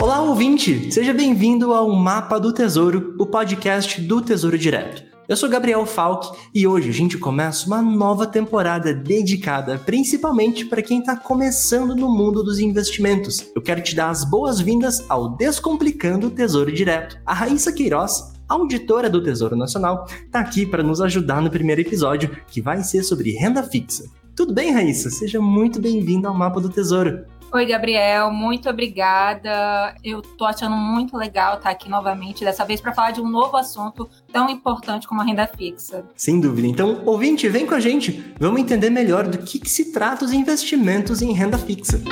Olá, ouvinte! Seja bem-vindo ao Mapa do Tesouro, o podcast do Tesouro Direto. Eu sou Gabriel Falck e hoje a gente começa uma nova temporada dedicada principalmente para quem está começando no mundo dos investimentos. Eu quero te dar as boas-vindas ao Descomplicando o Tesouro Direto. A Raíssa Queiroz, auditora do Tesouro Nacional, está aqui para nos ajudar no primeiro episódio, que vai ser sobre renda fixa. Tudo bem, Raíssa? Seja muito bem-vinda ao Mapa do Tesouro. Oi, Gabriel, muito obrigada. Eu tô achando muito legal estar aqui novamente, dessa vez para falar de um novo assunto tão importante como a renda fixa. Sem dúvida. Então, ouvinte, vem com a gente. Vamos entender melhor do que, que se trata os investimentos em renda fixa.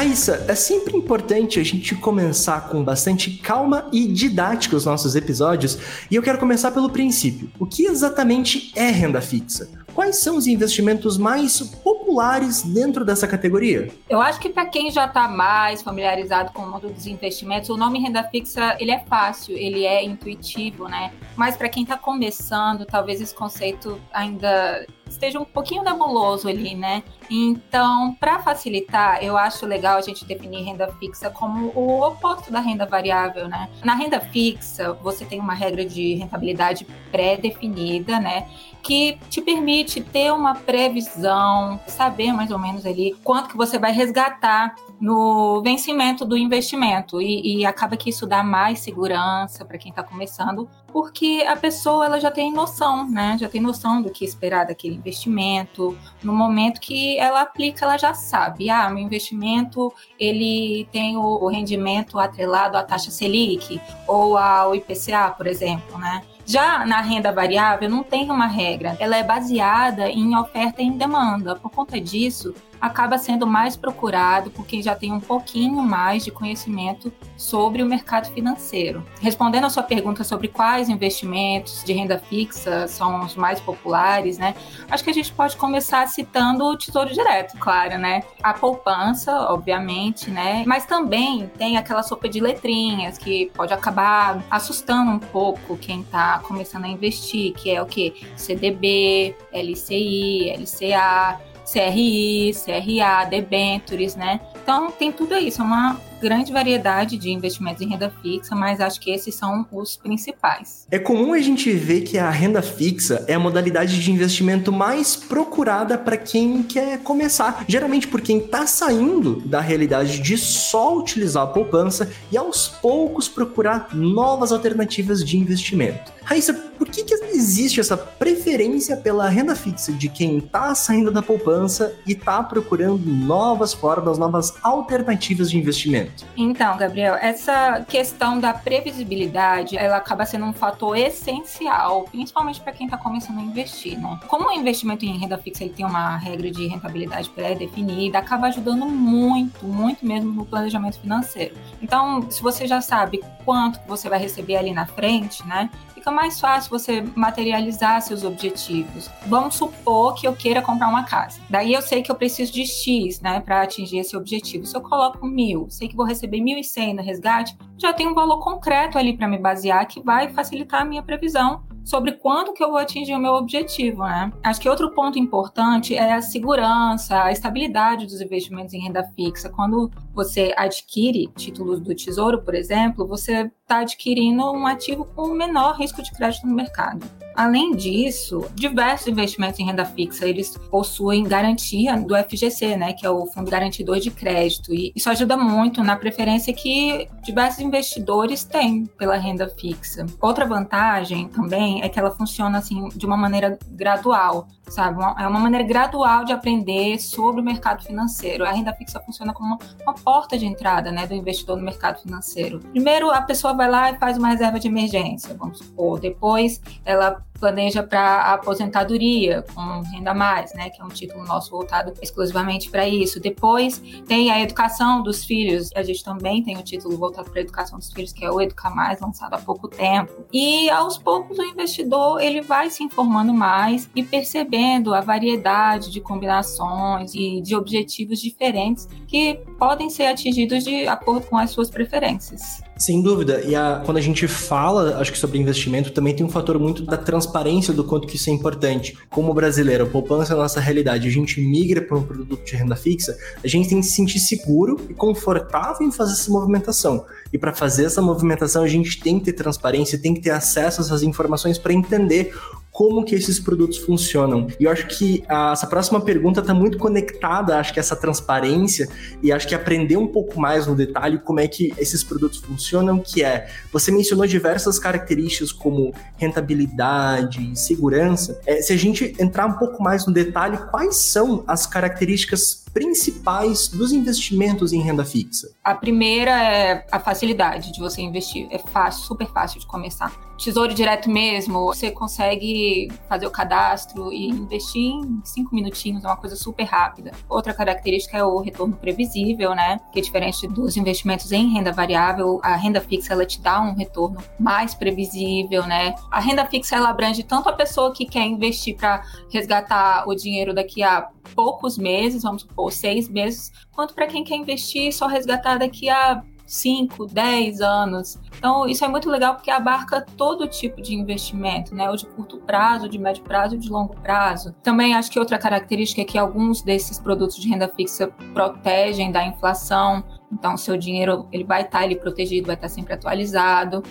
Raíssa, é sempre importante a gente começar com bastante calma e didática os nossos episódios, e eu quero começar pelo princípio. O que exatamente é renda fixa? Quais são os investimentos mais populares dentro dessa categoria? Eu acho que para quem já está mais familiarizado com o mundo dos investimentos, o nome renda fixa ele é fácil, ele é intuitivo, né? Mas para quem está começando, talvez esse conceito ainda esteja um pouquinho nebuloso ali, né? Então, para facilitar, eu acho legal a gente definir renda fixa como o oposto da renda variável, né? Na renda fixa, você tem uma regra de rentabilidade pré-definida, né? Que te permite ter uma previsão, saber mais ou menos ali quanto que você vai resgatar no vencimento do investimento e, e acaba que isso dá mais segurança para quem está começando, porque a pessoa ela já tem noção, né? Já tem noção do que esperar daquele investimento. No momento que ela aplica, ela já sabe. Ah, meu investimento ele tem o, o rendimento atrelado à taxa Selic ou ao IPCA, por exemplo, né? Já na renda variável não tem uma regra, ela é baseada em oferta e em demanda. Por conta disso, acaba sendo mais procurado por quem já tem um pouquinho mais de conhecimento sobre o mercado financeiro. Respondendo a sua pergunta sobre quais investimentos de renda fixa são os mais populares, né? Acho que a gente pode começar citando o Tesouro Direto, claro, né? A poupança, obviamente, né? Mas também tem aquela sopa de letrinhas que pode acabar assustando um pouco quem está começando a investir, que é o que? CDB, LCI, LCA, CRI, CRA, debentures, né? Então tem tudo isso, é uma grande variedade de investimentos em renda fixa, mas acho que esses são os principais. É comum a gente ver que a renda fixa é a modalidade de investimento mais procurada para quem quer começar, geralmente por quem está saindo da realidade de só utilizar a poupança e aos poucos procurar novas alternativas de investimento. Raíssa, por que, que existe essa preferência pela renda fixa de quem está saindo da poupança e está procurando novas formas, novas alternativas de investimento? Então, Gabriel, essa questão da previsibilidade, ela acaba sendo um fator essencial, principalmente para quem está começando a investir, né? Como o investimento em renda fixa ele tem uma regra de rentabilidade pré-definida, acaba ajudando muito, muito mesmo no planejamento financeiro. Então, se você já sabe quanto você vai receber ali na frente, né? Fica mais fácil você materializar seus objetivos. Vamos supor que eu queira comprar uma casa. Daí eu sei que eu preciso de X, né, para atingir esse objetivo. Se eu coloco mil, sei que vou receber 1.100 no resgate, já tem um valor concreto ali para me basear que vai facilitar a minha previsão sobre quando que eu vou atingir o meu objetivo, né? Acho que outro ponto importante é a segurança, a estabilidade dos investimentos em renda fixa. Quando você adquire títulos do Tesouro, por exemplo, você está adquirindo um ativo com menor risco de crédito no mercado. Além disso, diversos investimentos em renda fixa, eles possuem garantia do FGC, né, que é o Fundo Garantidor de Crédito, e isso ajuda muito na preferência que diversos investidores têm pela renda fixa. Outra vantagem também é que ela funciona assim de uma maneira gradual, sabe? É uma maneira gradual de aprender sobre o mercado financeiro. A renda fixa funciona como uma, porta de entrada, né, do investidor no mercado financeiro. Primeiro, a pessoa vai lá e faz uma reserva de emergência, vamos supor. Depois, ela planeja para a aposentadoria com renda mais, né, que é um título nosso voltado exclusivamente para isso. Depois tem a educação dos filhos, a gente também tem o título voltado para a educação dos filhos, que é o Educar Mais, lançado há pouco tempo. E aos poucos o investidor ele vai se informando mais e percebendo a variedade de combinações e de objetivos diferentes que podem ser atingidos de acordo com as suas preferências. Sem dúvida. E a, quando a gente fala, acho que sobre investimento, também tem um fator muito da transparência do quanto que isso é importante. Como brasileiro, poupança é a nossa realidade, a gente migra para um produto de renda fixa, a gente tem que se sentir seguro e confortável em fazer essa movimentação. E para fazer essa movimentação, a gente tem que ter transparência, tem que ter acesso a essas informações para entender como que esses produtos funcionam. E eu acho que a, essa próxima pergunta está muito conectada, acho que essa transparência e acho que aprender um pouco mais no detalhe como é que esses produtos funcionam, que é, você mencionou diversas características como rentabilidade, segurança. É, se a gente entrar um pouco mais no detalhe, quais são as características principais dos investimentos em renda fixa? A primeira é a facilidade de você investir. É fácil, super fácil de começar. Tesouro direto mesmo, você consegue fazer o cadastro e investir em cinco minutinhos, é uma coisa super rápida. Outra característica é o retorno previsível, né? Que é diferente dos investimentos em renda variável, a renda fixa ela te dá um retorno mais previsível, né? A renda fixa ela abrange tanto a pessoa que quer investir para resgatar o dinheiro daqui a poucos meses, vamos supor, seis meses, quanto para quem quer investir e só resgatar daqui a 5, 10 anos. Então, isso é muito legal porque abarca todo tipo de investimento, né? O de curto prazo, de médio prazo de longo prazo. Também acho que outra característica é que alguns desses produtos de renda fixa protegem da inflação. Então, seu dinheiro ele vai estar ali protegido, vai estar sempre atualizado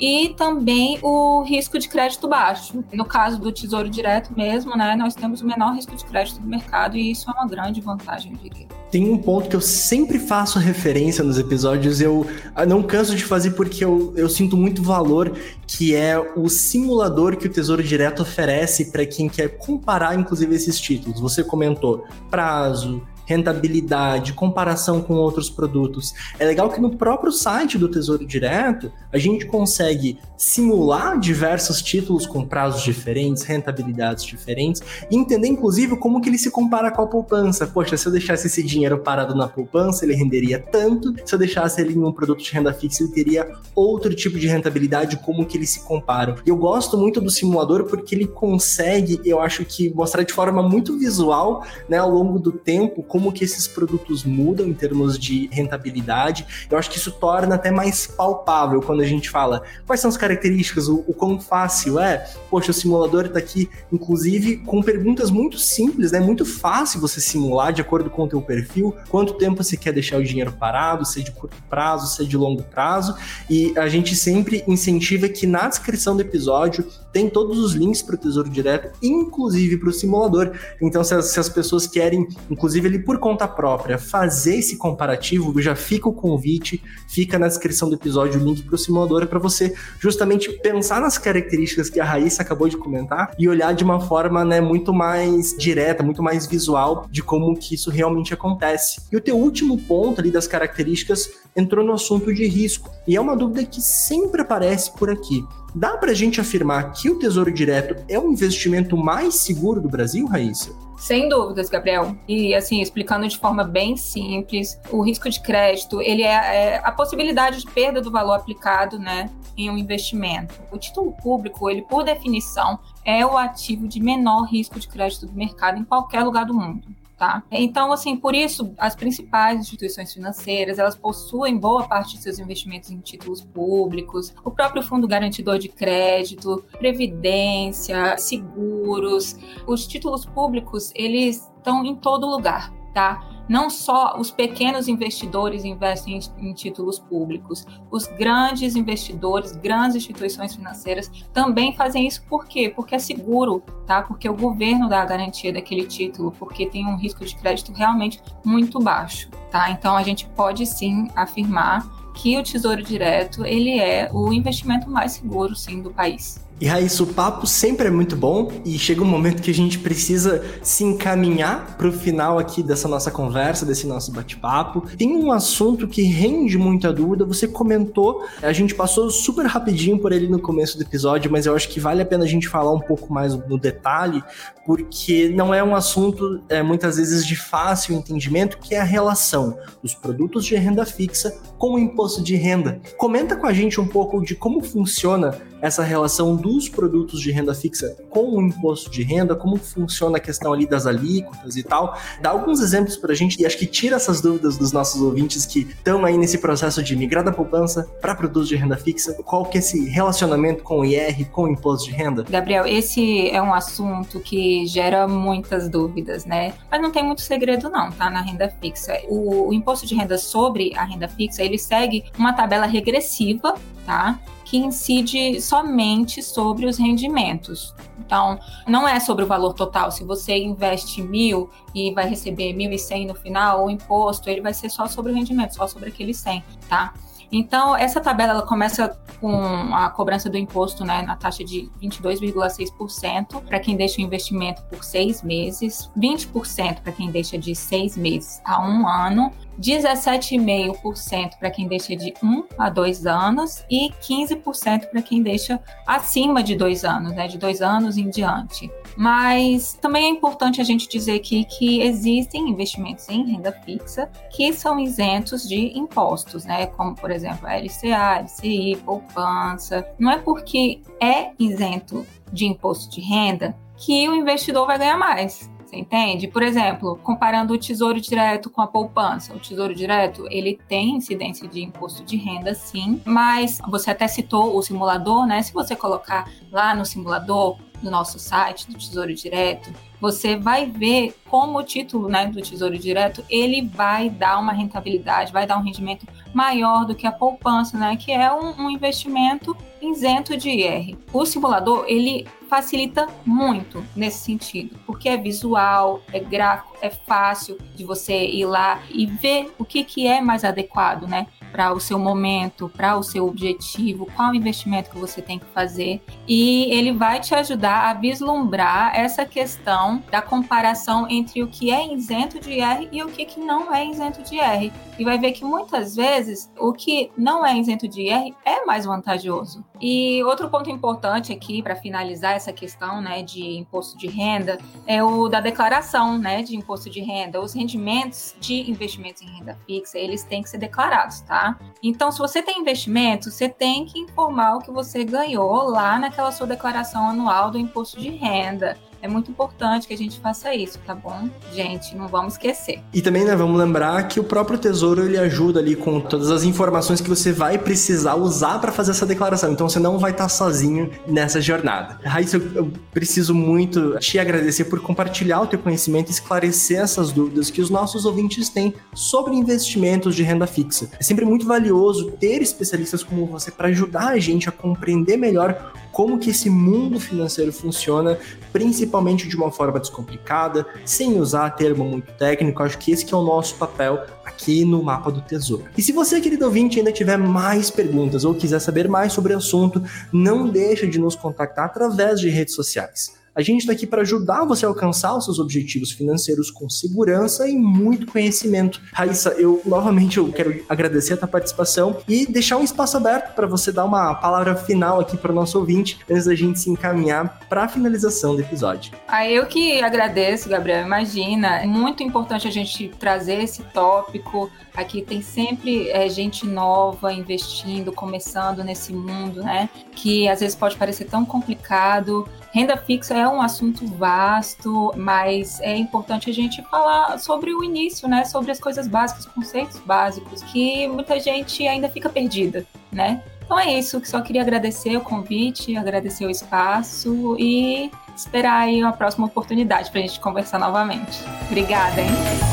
e também o risco de crédito baixo. No caso do Tesouro Direto mesmo, né, nós temos o menor risco de crédito do mercado e isso é uma grande vantagem, eu diria. Tem um ponto que eu sempre faço referência nos episódios, eu não canso de fazer porque eu, eu sinto muito valor, que é o simulador que o Tesouro Direto oferece para quem quer comparar, inclusive, esses títulos. Você comentou prazo, rentabilidade, comparação com outros produtos. É legal que no próprio site do Tesouro Direto a gente consegue simular diversos títulos com prazos diferentes, rentabilidades diferentes, e entender inclusive como que ele se compara com a poupança. Poxa, se eu deixasse esse dinheiro parado na poupança, ele renderia tanto, se eu deixasse ele em um produto de renda fixa, ele teria outro tipo de rentabilidade, como que eles se comparam. Eu gosto muito do simulador porque ele consegue, eu acho que mostrar de forma muito visual, né, ao longo do tempo, como que esses produtos mudam em termos de rentabilidade. Eu acho que isso torna até mais palpável quando a gente fala quais são as características, o, o quão fácil é. Poxa, o simulador está aqui, inclusive, com perguntas muito simples, né? Muito fácil você simular de acordo com o teu perfil, quanto tempo você quer deixar o dinheiro parado, se é de curto prazo, se é de longo prazo. E a gente sempre incentiva que na descrição do episódio tem todos os links para o Tesouro Direto, inclusive para o simulador. Então, se as, se as, pessoas querem, inclusive ele por conta própria, fazer esse comparativo, já fica o convite, fica na descrição do episódio o link para o simulador para você justamente pensar nas características que a Raíssa acabou de comentar e olhar de uma forma né, muito mais direta, muito mais visual de como que isso realmente acontece. E o teu último ponto ali das características entrou no assunto de risco. E é uma dúvida que sempre aparece por aqui. Dá para a gente afirmar que o Tesouro Direto é o investimento mais seguro do Brasil, Raíssa? Sem dúvidas, Gabriel. E assim, explicando de forma bem simples, o risco de crédito, ele é, é, a possibilidade de perda do valor aplicado, né, em um investimento. O título público, ele por definição, é o ativo de menor risco de crédito do mercado em qualquer lugar do mundo. Tá? Então, assim, por isso, as principais instituições financeiras, elas possuem boa parte de seus investimentos em títulos públicos, o próprio Fundo Garantidor de Crédito, Previdência, seguros. Os títulos públicos, eles estão em todo lugar, tá? Não só os pequenos investidores investem em, em, títulos públicos, os grandes investidores, grandes instituições financeiras também fazem isso por quê? Porque é seguro, tá? Porque o governo dá a garantia daquele título, porque tem um risco de crédito realmente muito baixo, tá? Então a gente pode sim afirmar que o Tesouro Direto ele é o investimento mais seguro sim do país. E Raíssa, o papo sempre é muito bom e chega um momento que a gente precisa se encaminhar para o final aqui dessa nossa conversa, desse nosso bate-papo. Tem um assunto que rende muita dúvida, você comentou, a gente passou super rapidinho por ele no começo do episódio, mas eu acho que vale a pena a gente falar um pouco mais no detalhe, porque não é um assunto é, muitas vezes de fácil entendimento, que é a relação dos produtos de renda fixa com o imposto de renda. Comenta com a gente um pouco de como funciona essa relação do produz produtos de renda fixa com o imposto de renda, como funciona a questão ali das alíquotas e tal. Dá alguns exemplos para a gente e acho que tira essas dúvidas dos nossos ouvintes que estão aí nesse processo de migrar da poupança para produtos de renda fixa. Qual que é esse relacionamento com o IR, com o imposto de renda? Gabriel, esse é um assunto que gera muitas dúvidas, né? Mas não tem muito segredo não, tá? Na renda fixa. O, o imposto de renda sobre a renda fixa, ele segue uma tabela regressiva, tá? que incide somente sobre os rendimentos. Então, não é sobre o valor total. Se você investe mil e vai receber mil e cem no final, o imposto ele vai ser só sobre o rendimento, só sobre aquele 100, tá? Então, essa tabela ela começa com a cobrança do imposto né, na taxa de 22,6% para quem deixa o investimento por seis meses, 20% para quem deixa de seis meses a um ano 17,5% para quem deixa de 1 a 2 anos e 15% para quem deixa acima de 2 anos, né, de 2 anos em diante. Mas também é importante a gente dizer aqui que existem investimentos em renda fixa que são isentos de impostos, né, como por exemplo a LCA, LCI, poupança. Não é porque é isento de imposto de renda que o investidor vai ganhar mais. Você entende? Por exemplo, comparando o Tesouro Direto com a poupança. O Tesouro Direto, ele tem incidência de imposto de renda, sim, mas você até citou o simulador, né? Se você colocar lá no simulador do nosso site do Tesouro Direto, você vai ver como o título né, do Tesouro Direto ele vai dar uma rentabilidade, vai dar um rendimento maior do que a poupança, né, que é um, um investimento isento de IR. O simulador ele facilita muito nesse sentido, porque é visual, é gráfico, é fácil de você ir lá e ver o que, que é mais adequado, né? Para o seu momento, para o seu objetivo, qual investimento que você tem que fazer. E ele vai te ajudar a vislumbrar essa questão da comparação entre o que é isento de IR e o que, que não é isento de IR. E vai ver que muitas vezes o que não é isento de IR é mais vantajoso. E outro ponto importante aqui para finalizar essa questão né, de imposto de renda é o da declaração né, de imposto de renda. Os rendimentos de investimentos em renda fixa, eles têm que ser declarados, tá? Tá? Então, se você tem investimento, você tem que informar o que você ganhou lá naquela sua declaração anual do imposto de renda. É muito importante que a gente faça isso, tá bom? Gente, não vamos esquecer. E também, né, vamos lembrar que o próprio Tesouro ele ajuda ali com todas as informações que você vai precisar usar para fazer essa declaração. Então você não vai estar sozinho nessa jornada. Raíssa, eu preciso muito te agradecer por compartilhar o teu conhecimento e esclarecer essas dúvidas que os nossos ouvintes têm sobre investimentos de renda fixa. É sempre muito valioso ter especialistas como você para ajudar a gente a compreender melhor como que esse mundo financeiro funciona, principalmente de uma forma descomplicada, sem usar termo muito técnico. Acho que esse que é o nosso papel aqui no Mapa do Tesouro. E se você, querido ouvinte, ainda tiver mais perguntas ou quiser saber mais sobre o assunto, não deixe de nos contactar através de redes sociais. A gente está aqui para ajudar você a alcançar os seus objetivos financeiros com segurança e muito conhecimento. Raíssa, eu novamente eu quero agradecer a tua participação e deixar um espaço aberto para você dar uma palavra final aqui para o nosso ouvinte antes da gente se encaminhar para a finalização do episódio. Ah, eu que agradeço, Gabriel. Imagina, é muito importante a gente trazer esse tópico. Aqui tem sempre é, gente nova investindo, começando nesse mundo, né? Que às vezes pode parecer tão complicado Renda fixa é um assunto vasto, mas é importante a gente falar sobre o início, né? Sobre as coisas básicas, conceitos básicos, que muita gente ainda fica perdida, né? Então é isso, só queria agradecer o convite, agradecer o espaço e esperar aí uma próxima oportunidade para a gente conversar novamente. Obrigada, hein?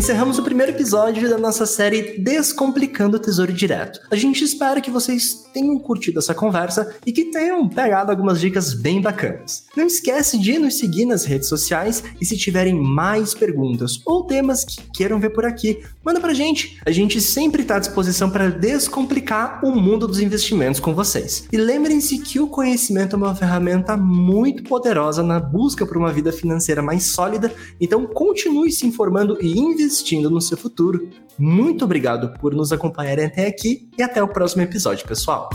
Encerramos o primeiro episódio da nossa série Descomplicando o Tesouro Direto. A gente espera que vocês tenham curtido essa conversa e que tenham pegado algumas dicas bem bacanas. Não esquece de nos seguir nas redes sociais e se tiverem mais perguntas ou temas que queiram ver por aqui, manda pra gente. A gente sempre está à disposição para descomplicar o mundo dos investimentos com vocês. E lembrem-se que o conhecimento é uma ferramenta muito poderosa na busca por uma vida financeira mais sólida, então continue se informando e investindo investindo no seu futuro. Muito obrigado por nos acompanharem até aqui e até o próximo episódio, pessoal.